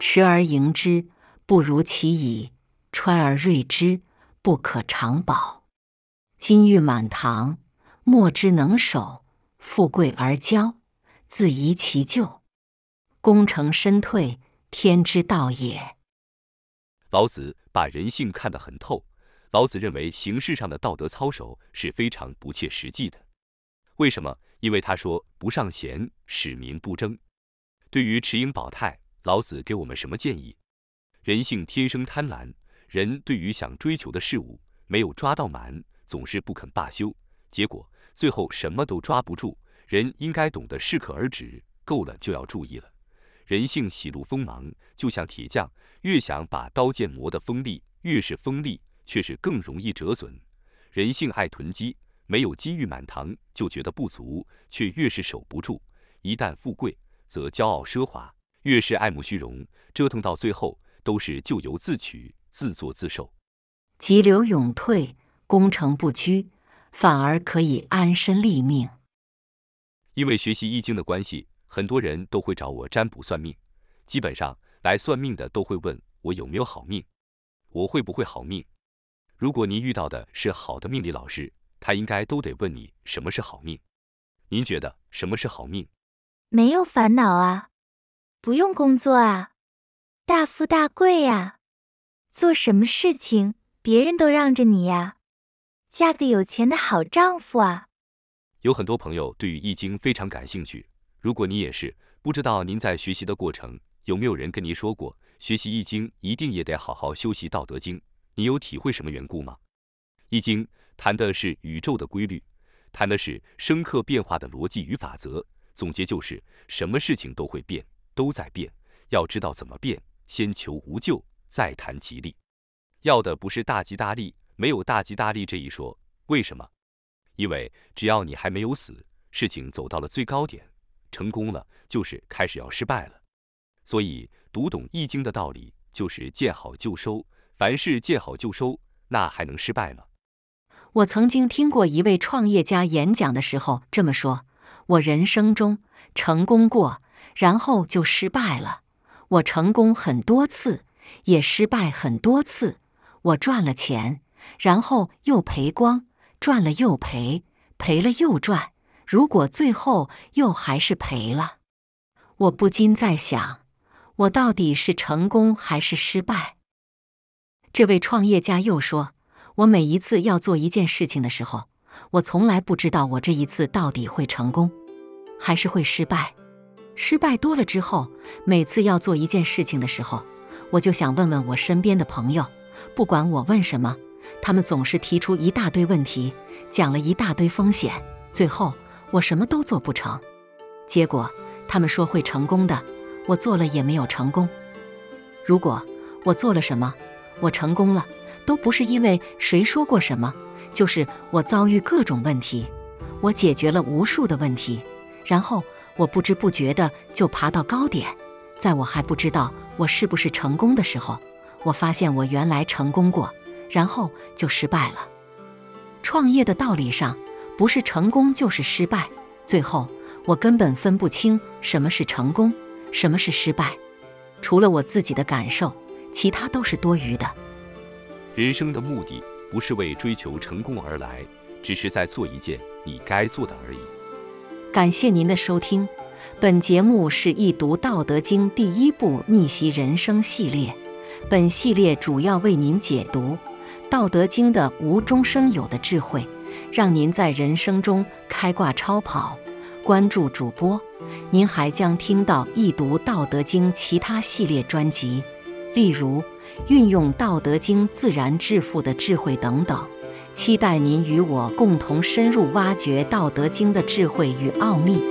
持而盈之，不如其已；揣而锐之，不可长保。金玉满堂，莫之能守；富贵而骄，自遗其咎。功成身退，天之道也。老子把人性看得很透。老子认为形式上的道德操守是非常不切实际的。为什么？因为他说“不尚贤，使民不争”。对于持盈保泰，老子给我们什么建议？人性天生贪婪，人对于想追求的事物没有抓到满，总是不肯罢休，结果最后什么都抓不住。人应该懂得适可而止，够了就要注意了。人性喜怒锋芒，就像铁匠，越想把刀剑磨得锋利，越是锋利，却是更容易折损。人性爱囤积，没有金玉满堂就觉得不足，却越是守不住。一旦富贵，则骄傲奢华，越是爱慕虚荣，折腾到最后都是咎由自取，自作自受。急流勇退，功成不居，反而可以安身立命。因为学习易经的关系。很多人都会找我占卜算命，基本上来算命的都会问我有没有好命，我会不会好命。如果您遇到的是好的命理老师，他应该都得问你什么是好命。您觉得什么是好命？没有烦恼啊，不用工作啊，大富大贵呀，做什么事情别人都让着你呀，嫁个有钱的好丈夫啊。有很多朋友对于易经非常感兴趣。如果你也是，不知道您在学习的过程有没有人跟您说过，学习易经一定也得好好修习道德经？你有体会什么缘故吗？易经谈的是宇宙的规律，谈的是生克变化的逻辑与法则。总结就是，什么事情都会变，都在变。要知道怎么变，先求无咎，再谈吉利。要的不是大吉大利，没有大吉大利这一说。为什么？因为只要你还没有死，事情走到了最高点。成功了，就是开始要失败了。所以读懂易经的道理，就是见好就收。凡事见好就收，那还能失败吗？我曾经听过一位创业家演讲的时候这么说：“我人生中成功过，然后就失败了。我成功很多次，也失败很多次。我赚了钱，然后又赔光，赚了又赔，赔了又赚。”如果最后又还是赔了，我不禁在想，我到底是成功还是失败？这位创业家又说：“我每一次要做一件事情的时候，我从来不知道我这一次到底会成功，还是会失败。失败多了之后，每次要做一件事情的时候，我就想问问我身边的朋友，不管我问什么，他们总是提出一大堆问题，讲了一大堆风险，最后。”我什么都做不成，结果他们说会成功的，我做了也没有成功。如果我做了什么，我成功了，都不是因为谁说过什么，就是我遭遇各种问题，我解决了无数的问题，然后我不知不觉的就爬到高点。在我还不知道我是不是成功的时候，我发现我原来成功过，然后就失败了。创业的道理上。不是成功就是失败，最后我根本分不清什么是成功，什么是失败。除了我自己的感受，其他都是多余的。人生的目的不是为追求成功而来，只是在做一件你该做的而已。感谢您的收听，本节目是易读《道德经》第一部逆袭人生系列，本系列主要为您解读《道德经》的无中生有的智慧。让您在人生中开挂超跑。关注主播，您还将听到易读《道德经》其他系列专辑，例如运用《道德经》自然致富的智慧等等。期待您与我共同深入挖掘《道德经》的智慧与奥秘。